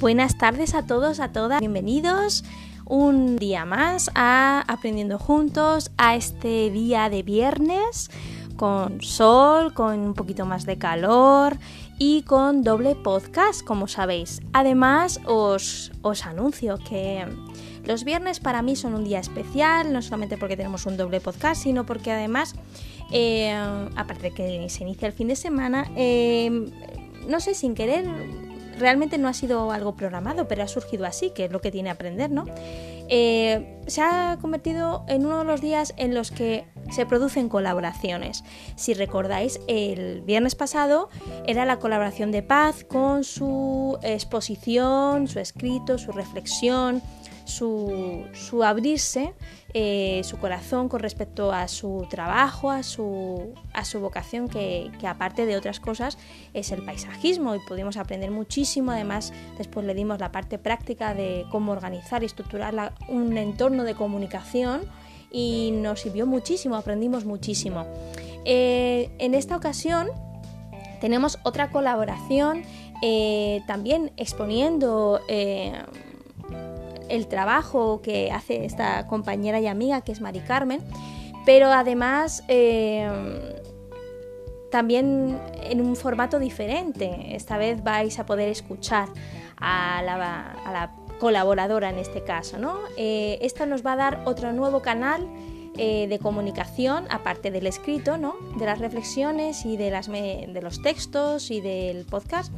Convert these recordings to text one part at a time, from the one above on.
Buenas tardes a todos, a todas. Bienvenidos un día más a Aprendiendo Juntos, a este día de viernes con sol, con un poquito más de calor y con doble podcast, como sabéis. Además, os, os anuncio que los viernes para mí son un día especial, no solamente porque tenemos un doble podcast, sino porque además, eh, aparte de que se inicia el fin de semana, eh, no sé, sin querer realmente no ha sido algo programado, pero ha surgido así, que es lo que tiene aprender, ¿no? Eh, se ha convertido en uno de los días en los que se producen colaboraciones. Si recordáis, el viernes pasado era la colaboración de Paz con su exposición, su escrito, su reflexión, su, su abrirse eh, su corazón con respecto a su trabajo, a su, a su vocación, que, aparte de otras cosas es el paisajismo y pudimos aprender muchísimo. Además, después le dimos la parte práctica de cómo organizar y estructurar un entorno de comunicación y nos sirvió muchísimo, aprendimos muchísimo. Eh, en esta ocasión tenemos otra colaboración eh, también exponiendo el trabajo que hace esta compañera y amiga que es Mari Carmen, pero además eh, también en un formato diferente. Esta vez vais a poder escuchar a la, colaboradora en este caso. ¿no? Eh, esta nos va a dar otro nuevo canal eh, de comunicación, aparte del escrito, ¿no? de las reflexiones y de, las de los textos y del podcast,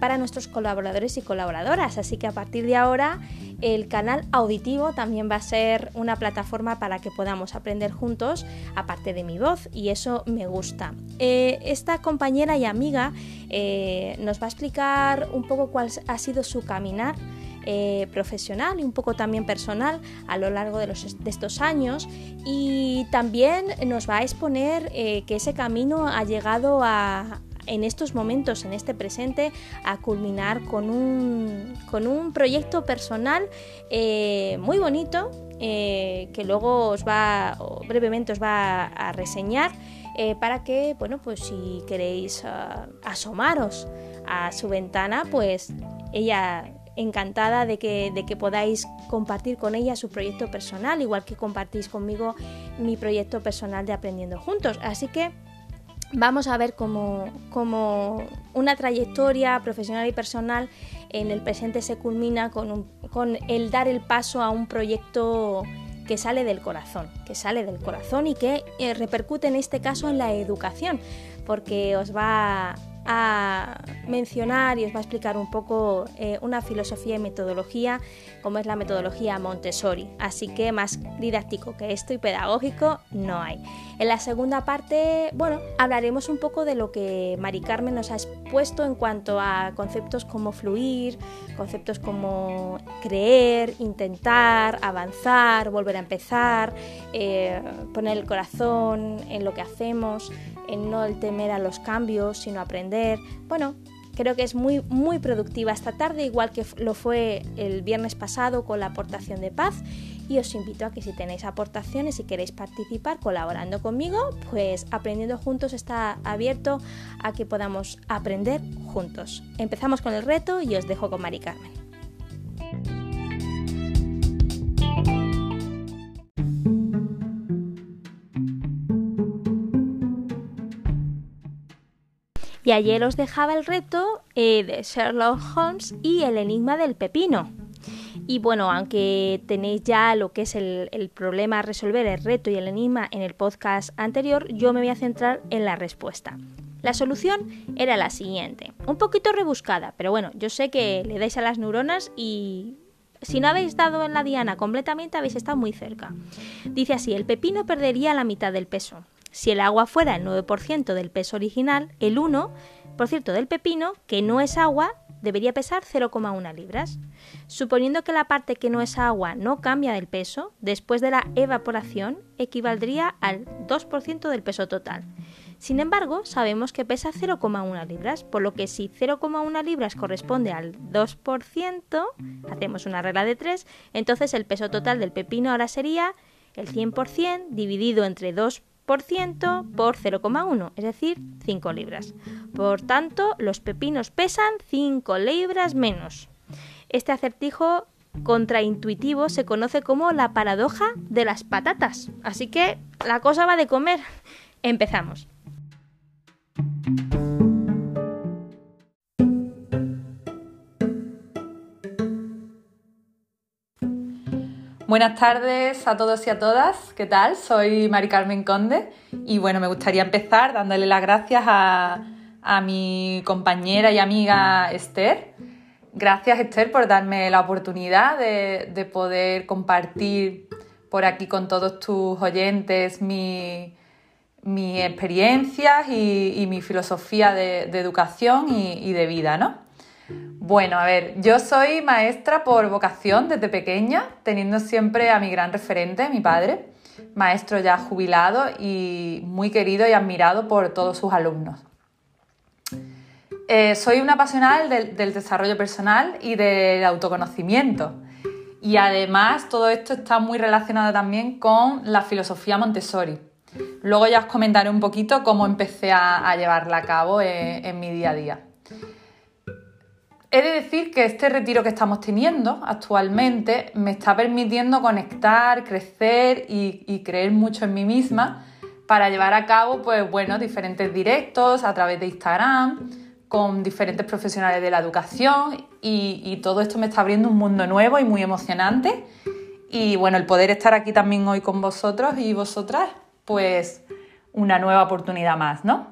para nuestros colaboradores y colaboradoras. Así que a partir de ahora el canal auditivo también va a ser una plataforma para que podamos aprender juntos, aparte de mi voz, y eso me gusta. Eh, esta compañera y amiga eh, nos va a explicar un poco cuál ha sido su caminar. Eh, profesional y un poco también personal a lo largo de, de, estos años y también nos va a exponer que ese camino ha llegado a, en estos momentos, en este presente, a culminar con un, con un proyecto personal eh, muy bonito eh, que luego os va, brevemente os va a, reseñar eh, para que, bueno, pues si queréis asomaros a su ventana, pues ella encantada de que, de que podáis compartir con ella su proyecto personal, igual que compartís conmigo mi proyecto personal de Aprendiendo Juntos. Así que vamos a ver cómo, una trayectoria profesional y personal en el presente se culmina con, con, el dar el paso a un proyecto que sale del corazón, que sale del corazón y que eh, repercute en este caso en la educación, porque os va a mencionar y os va a explicar un poco eh, una filosofía y metodología como es la metodología Montessori. Así que más didáctico que esto y pedagógico no hay. En la segunda parte, bueno, hablaremos un poco de lo que Mari Carmen nos ha expuesto en cuanto a conceptos como fluir, conceptos como creer, intentar, avanzar, volver a empezar, eh, poner el corazón en lo que hacemos, en no el temer a los cambios, sino aprender. Bueno, Creo que es muy, muy productiva esta tarde, igual que lo fue el viernes pasado con la aportación de paz. Y os invito a que si tenéis aportaciones y queréis participar colaborando conmigo, pues aprendiendo juntos está abierto a que podamos aprender juntos. Empezamos con el reto y os dejo con Mari Carmen. Y ayer os dejaba el reto eh, de Sherlock Holmes y el enigma del pepino. Y bueno, aunque tenéis ya lo que es el, el, problema a resolver, el reto y el enigma en el podcast anterior, yo me voy a centrar en la respuesta. La solución era la siguiente, un poquito rebuscada, pero bueno, yo sé que le dais a las neuronas y si no habéis dado en la diana completamente habéis estado muy cerca. Dice así, el pepino perdería la mitad del peso. Si el agua fuera el 9% del peso original, el 1% del pepino, que no es agua, debería pesar 0,1 libras. Suponiendo que la parte que no es agua no cambia del peso, después de la evaporación equivaldría al 2% del peso total. Sin embargo, sabemos que pesa 0,1 libras, por lo que si 0,1 libras corresponde al 2%, hacemos una regla de 3, entonces el peso total del pepino ahora sería el 100% dividido entre 2 por 0,1, es decir, 5 libras. Por tanto, los pepinos pesan 5 libras menos. Este acertijo contraintuitivo se conoce como la paradoja de las patatas. Así que la cosa va de comer. Empezamos. Buenas tardes a todos y a todas. ¿Qué tal? Soy Mari Carmen Conde y bueno, me gustaría empezar dándole las gracias a, mi compañera y amiga Esther. Gracias Esther por darme la oportunidad de, poder compartir por aquí con todos tus oyentes mis experiencias y, mi filosofía de, educación y, y de vida, ¿no? Bueno, a ver, yo soy maestra por vocación desde pequeña, teniendo siempre a mi gran referente, mi padre, maestro ya jubilado y muy querido y admirado por todos sus alumnos. Eh, soy una apasionada del, del desarrollo personal y del autoconocimiento. Y además todo esto está muy relacionado también con la filosofía Montessori. Luego ya os comentaré un poquito cómo empecé a, llevarla a cabo en mi día a día. He de decir que este retiro que estamos teniendo actualmente me está permitiendo conectar, crecer y, creer mucho en mí misma para llevar a cabo, pues bueno, diferentes directos a través de Instagram, con diferentes profesionales de la educación y, y, todo esto me está abriendo un mundo nuevo y muy emocionante. Y bueno, el poder estar aquí también hoy con vosotros y vosotras, pues una nueva oportunidad más, ¿no?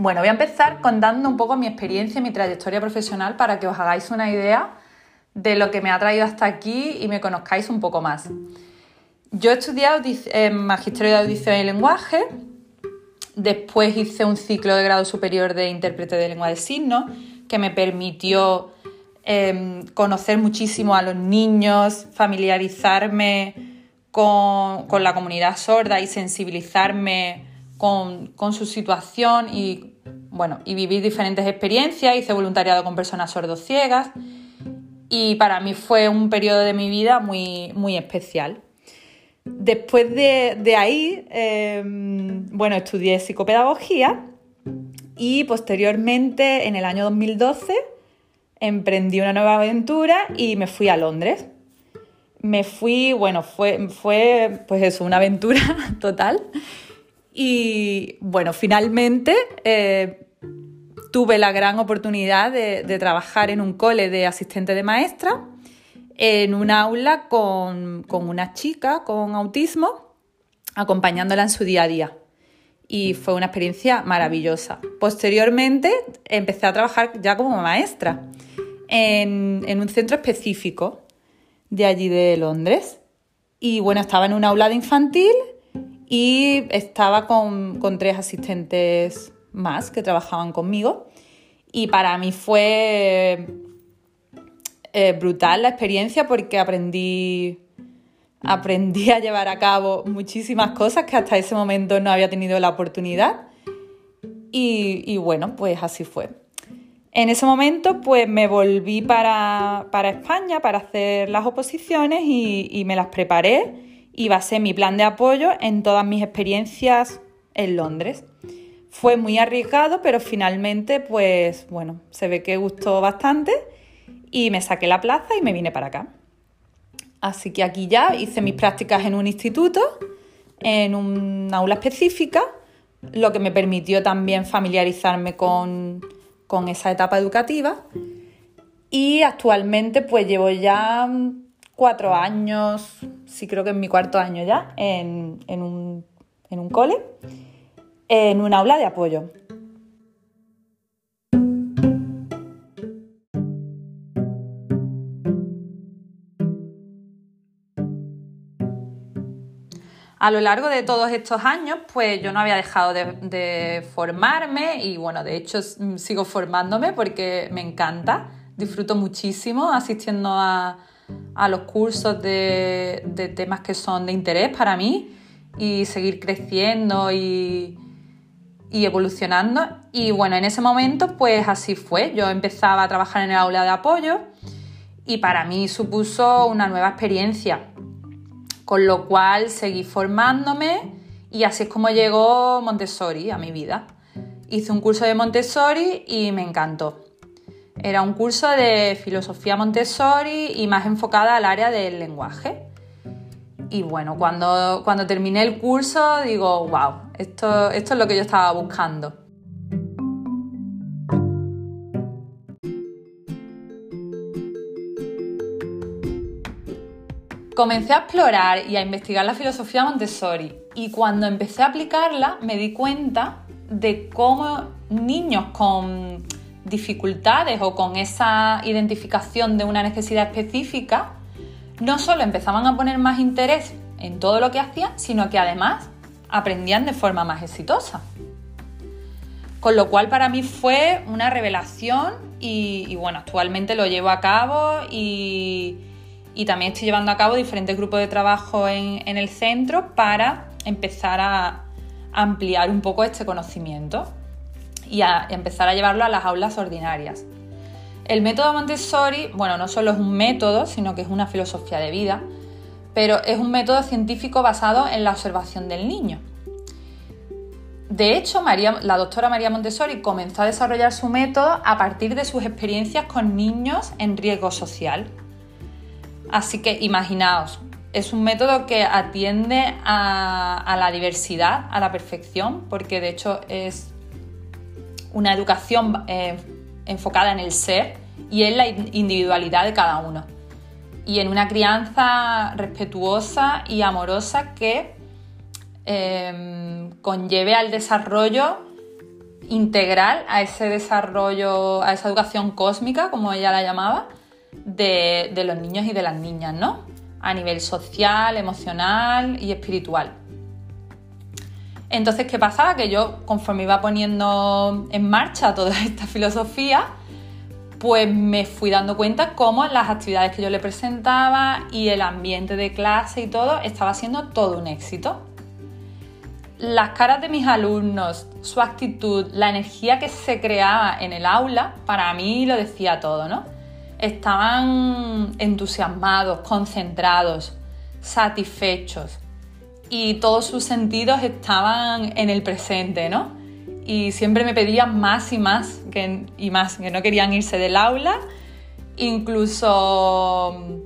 Bueno, voy a empezar contando un poco mi experiencia y mi trayectoria profesional para que os hagáis una idea de lo que me ha traído hasta aquí y me conozcáis un poco más. Yo he estudiado en Magisterio de Audición y Lenguaje, después hice un ciclo de grado superior de intérprete de lengua de signos que me permitió em, conocer muchísimo a los niños, familiarizarme con la comunidad sorda y sensibilizarme con, su situación y, bueno, y vivir diferentes experiencias. Hice voluntariado con personas sordociegas y para mí fue un periodo de mi vida muy, muy especial. Después de, ahí, em, bueno, estudié psicopedagogía y posteriormente, en el año 2012, emprendí una nueva aventura y me fui a Londres. Me fui, bueno, fue, fue pues eso, una aventura total. Y bueno, finalmente eh, tuve la gran oportunidad de, trabajar en un cole de asistente de maestra, en un aula con, una chica con autismo, acompañándola en su día a día. Y fue una experiencia maravillosa. Posteriormente empecé a trabajar ya como maestra en, en un centro específico de allí de Londres. Y bueno, estaba en un aula de infantil y estaba con, tres asistentes más que trabajaban conmigo. Y para mí fue eh, brutal la experiencia porque aprendí, aprendí a llevar a cabo muchísimas cosas que hasta ese momento no había tenido la oportunidad. Y, bueno, pues así fue. En ese momento pues me volví para, España para hacer las oposiciones y me las preparé y basé mi plan de apoyo en todas mis experiencias en Londres. Fue muy arriesgado, pero finalmente, pues bueno, se ve que gustó bastante y me saqué la plaza y me vine para acá. Así que aquí ya hice mis prácticas en un instituto, en un aula específica, lo que me permitió también familiarizarme con, con esa etapa educativa. Y actualmente pues llevo ya cuatro años, sí creo que en mi cuarto año ya, en, un, en un cole, en un aula de apoyo. A lo largo de todos estos años, pues yo no había dejado de, de, formarme y bueno, de hecho sigo formándome porque me encanta, disfruto muchísimo asistiendo a, a los cursos de, temas que son de interés para mí y seguir creciendo y, y evolucionando. Y bueno, en ese momento pues así fue. Yo empezaba a trabajar en el aula de apoyo y para mí supuso una nueva experiencia. Con lo cual seguí formándome y así es como llegó Montessori a mi vida. Hice un curso de Montessori y me encantó. Era un curso de filosofía Montessori y más enfocada al área del lenguaje. Y bueno, cuando, cuando terminé el curso digo, wow, esto, esto es lo que yo estaba buscando. Comencé a explorar y a investigar la filosofía Montessori y cuando empecé a aplicarla me di cuenta de cómo niños con dificultades o con esa identificación de una necesidad específica no solo empezaban a poner más interés en todo lo que hacían, sino que además aprendían de forma más exitosa. Con lo cual para mí fue una revelación y, bueno, actualmente lo llevo a cabo y, también estoy llevando a cabo diferentes grupos de trabajo en, el centro para empezar a ampliar un poco este conocimiento y a empezar a llevarlo a las aulas ordinarias. El método Montessori, bueno, no solo es un método, sino que es una filosofía de vida, pero es un método científico basado en la observación del niño. De hecho, la doctora María Montessori comenzó a desarrollar su método a partir de sus experiencias con niños en riesgo social. Así que imaginaos, es un método que atiende a, la diversidad, a la perfección, porque de hecho es una educación eh, enfocada en el ser y en la individualidad de cada uno. Y en una crianza respetuosa y amorosa que em, conlleve al desarrollo integral, a ese desarrollo, a esa educación cósmica, como ella la llamaba, de, de los niños y de las niñas, ¿no? A nivel social, emocional y espiritual. Entonces, ¿qué pasaba? Que yo, conforme iba poniendo en marcha toda esta filosofía, pues me fui dando cuenta cómo las actividades que yo le presentaba y el ambiente de clase y todo estaba siendo todo un éxito. Las caras de mis alumnos, su actitud, la energía que se creaba en el aula, para mí lo decía todo, ¿no? Estaban entusiasmados, concentrados, satisfechos y todos sus sentidos estaban en el presente, ¿no? Y siempre me pedían más y más y más, que no querían irse del aula, incluso,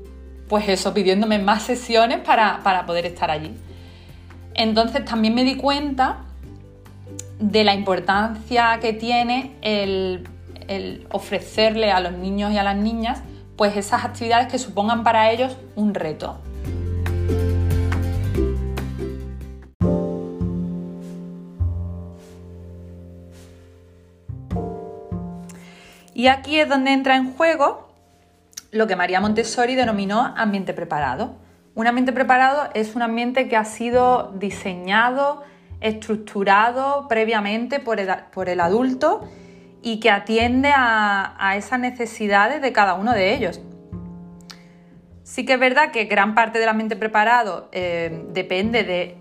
pues eso, pidiéndome más sesiones para, poder estar allí. Entonces también me di cuenta de la importancia que tiene el, el ofrecerle a los niños y a las niñas pues esas actividades que supongan para ellos un reto. Y aquí es donde entra en juego lo que María Montessori denominó ambiente preparado. Un ambiente preparado es un ambiente que ha sido diseñado, estructurado previamente por el, adulto y que atiende a, esas necesidades de cada uno de ellos. Sí que es verdad que gran parte del ambiente preparado eh, depende de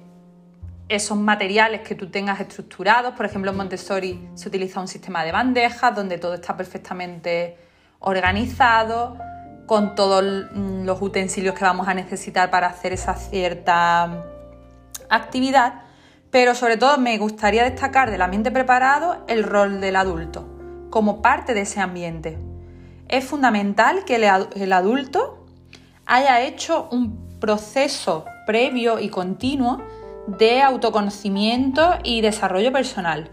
esos materiales que tú tengas estructurados. Por ejemplo, en Montessori se utiliza un sistema de bandejas donde todo está perfectamente organizado, con todos los utensilios que vamos a necesitar para hacer esa cierta actividad. Pero sobre todo me gustaría destacar del ambiente preparado el rol del adulto como parte de ese ambiente. Es fundamental que el adulto haya hecho un proceso previo y continuo de autoconocimiento y desarrollo personal.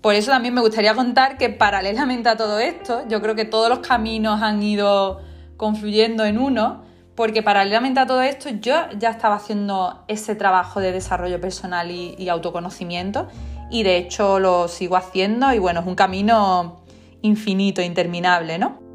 Por eso también me gustaría contar que paralelamente a todo esto, yo creo que todos los caminos han ido confluyendo en uno, porque paralelamente a todo esto yo ya estaba haciendo ese trabajo de desarrollo personal y, autoconocimiento y de hecho lo sigo haciendo y bueno, es un camino infinito, interminable, ¿no?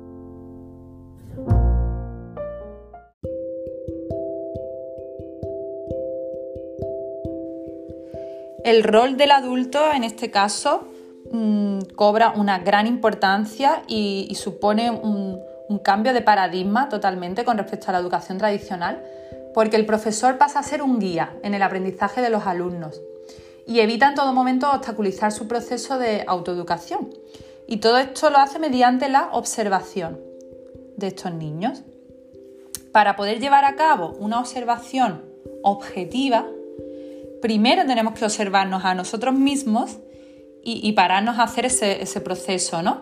El rol del adulto en este caso mm, cobra una gran importancia y, supone un, cambio de paradigma totalmente con respecto a la educación tradicional, porque el profesor pasa a ser un guía en el aprendizaje de los alumnos y evita en todo momento obstaculizar su proceso de autoeducación. Y todo esto lo hace mediante la observación de estos niños. Para poder llevar a cabo una observación objetiva, primero tenemos que observarnos a nosotros mismos y, pararnos a hacer ese, proceso, ¿no?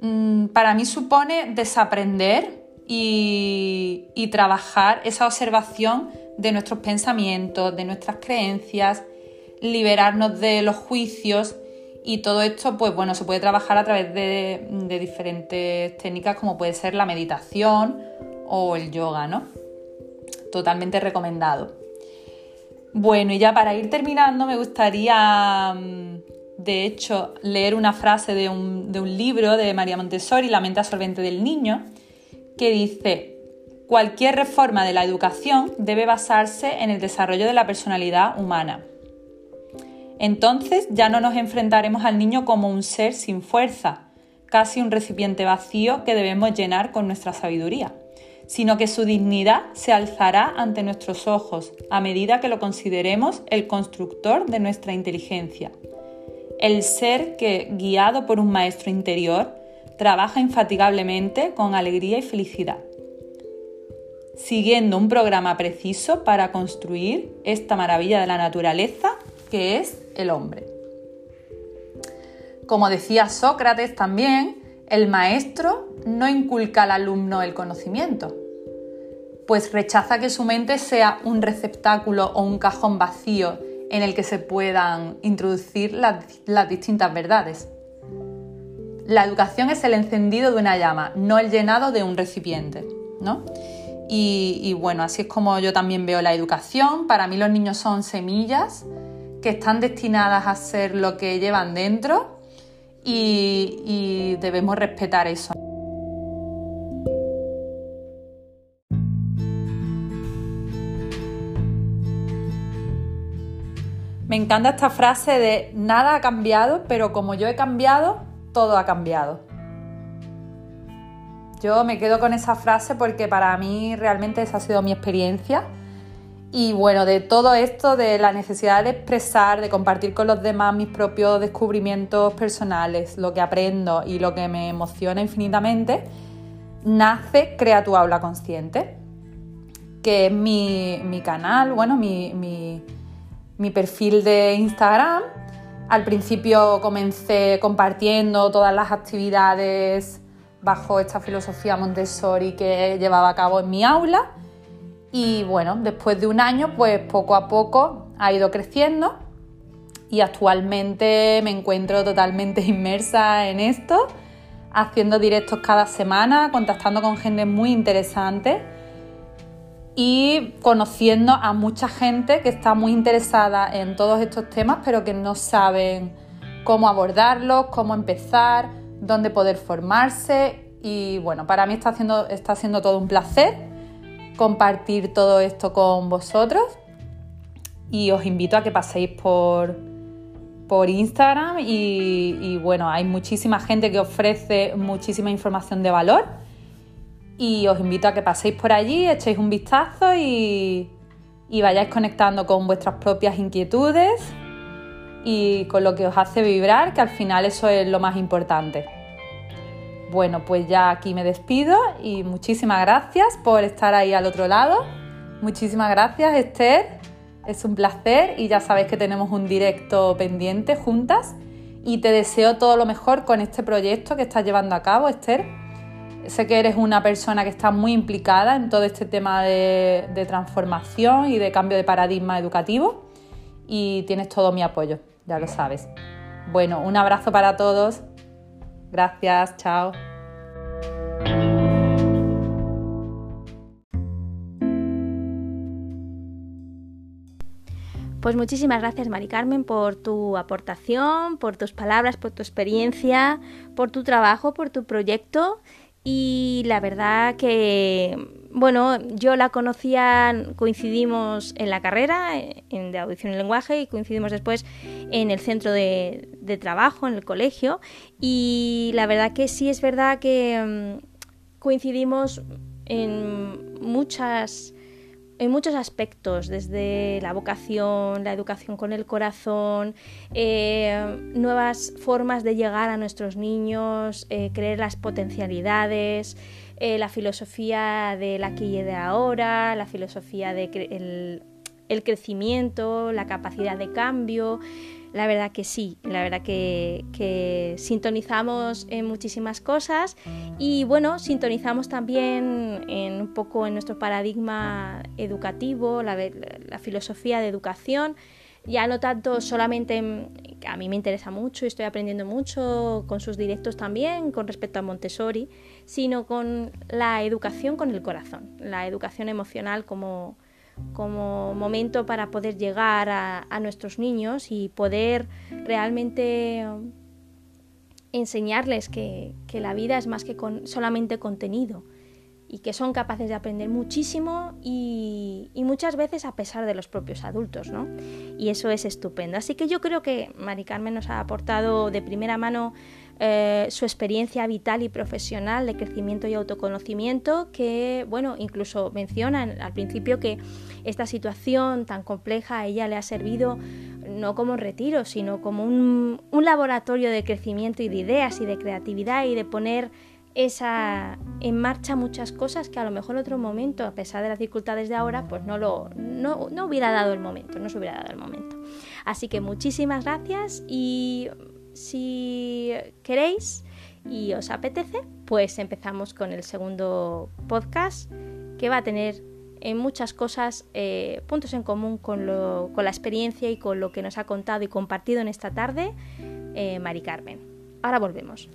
mm, para mí supone desaprender y, y trabajar esa observación de nuestros pensamientos, de nuestras creencias, liberarnos de los juicios y todo esto, pues bueno, se puede trabajar a través de, de, diferentes técnicas como puede ser la meditación o el yoga, ¿no? Totalmente recomendado. Bueno, y ya para ir terminando me gustaría, mm, de hecho, leer una frase de un, de un libro de María Montessori, La mente absorbente del niño, que dice, Cualquier reforma de la educación debe basarse en el desarrollo de la personalidad humana. Entonces ya no nos enfrentaremos al niño como un ser sin fuerza, casi un recipiente vacío que debemos llenar con nuestra sabiduría, sino que su dignidad se alzará ante nuestros ojos a medida que lo consideremos el constructor de nuestra inteligencia, el ser que, guiado por un maestro interior, trabaja infatigablemente con alegría y felicidad siguiendo un programa preciso para construir esta maravilla de la naturaleza que es el hombre. Como decía Sócrates también, el maestro no inculca al alumno el conocimiento, pues rechaza que su mente sea un receptáculo o un cajón vacío en el que se puedan introducir las, distintas verdades. La educación es el encendido de una llama, no el llenado de un recipiente, ¿no? Y, bueno, así es como yo también veo la educación. Para mí los niños son semillas que están destinadas a ser lo que llevan dentro y, debemos respetar eso. Me encanta esta frase de nada ha cambiado, pero como yo he cambiado, todo ha cambiado. Yo me quedo con esa frase porque para mí realmente esa ha sido mi experiencia. Y bueno, de todo esto, de la necesidad de expresar, de compartir con los demás mis propios descubrimientos personales, lo que aprendo y lo que me emociona infinitamente, nace Crea tu aula consciente, que es mi, canal, bueno, mi, mi perfil de Instagram. Al principio comencé compartiendo todas las actividades bajo esta filosofía Montessori que llevaba a cabo en mi aula. Y bueno, después de un año, pues poco a poco ha ido creciendo y actualmente me encuentro totalmente inmersa en esto, haciendo directos cada semana, contactando con gente muy interesante y conociendo a mucha gente que está muy interesada en todos estos temas, pero que no saben cómo abordarlos, cómo empezar, dónde poder formarse. Y bueno, para mí está, haciendo, está siendo todo un placer compartir todo esto con vosotros y os invito a que paséis por, por Instagram y, bueno, hay muchísima gente que ofrece muchísima información de valor y os invito a que paséis por allí, echéis un vistazo y, y vayáis conectando con vuestras propias inquietudes y con lo que os hace vibrar, que al final eso es lo más importante. Bueno, pues ya aquí me despido y muchísimas gracias por estar ahí al otro lado. Muchísimas gracias, Esther. Es un placer y ya sabéis que tenemos un directo pendiente juntas y te deseo todo lo mejor con este proyecto que estás llevando a cabo, Esther. Sé que eres una persona que está muy implicada en todo este tema de, de transformación y de cambio de paradigma educativo y tienes todo mi apoyo ya lo sabes. Bueno, un abrazo para todos. Gracias, chao. Pues muchísimas gracias, Mari Carmen, por tu aportación, por tus palabras, por tu experiencia, por tu trabajo, por tu proyecto. Y la verdad que bueno, yo la conocía, coincidimos en la carrera en, de audición y lenguaje y coincidimos después en el centro de, trabajo, en el colegio. Y la verdad que sí es verdad que mm, coincidimos en muchas en muchos aspectos, desde la vocación, la educación con el corazón, eh, nuevas formas de llegar a nuestros niños, eh, creer las potencialidades, eh, la filosofía del aquí y de ahora, la filosofía del el, crecimiento, la capacidad de cambio, la verdad que sí, la verdad que, sintonizamos en muchísimas cosas y bueno, sintonizamos también en un poco en nuestro paradigma educativo, la, la filosofía de educación. Ya no tanto solamente a mí me interesa mucho y estoy aprendiendo mucho con sus directos también con respecto a Montessori, sino con la educación con el corazón, la educación emocional como, como momento para poder llegar a, nuestros niños y poder realmente enseñarles que, la vida es más que solamente contenido y que son capaces de aprender muchísimo y, muchas veces a pesar de los propios adultos, ¿no? Y eso es estupendo. Así que yo creo que Mari Carmen nos ha aportado de primera mano eh, su experiencia vital y profesional de crecimiento y autoconocimiento, que, bueno, incluso menciona al principio que esta situación tan compleja a ella le ha servido no como retiro, sino como un, un laboratorio de crecimiento y de ideas y de creatividad y de poner esa en marcha muchas cosas que a lo mejor en otro momento, a pesar de las dificultades de ahora, pues no lo no, no hubiera dado el momento, no hubiera dado el momento. Así que muchísimas gracias y si queréis y os apetece, pues empezamos con el segundo podcast que va a tener en muchas cosas eh, puntos en común con, lo, con, la experiencia y con lo que nos ha contado y compartido en esta tarde eh, Mari Carmen. Ahora volvemos.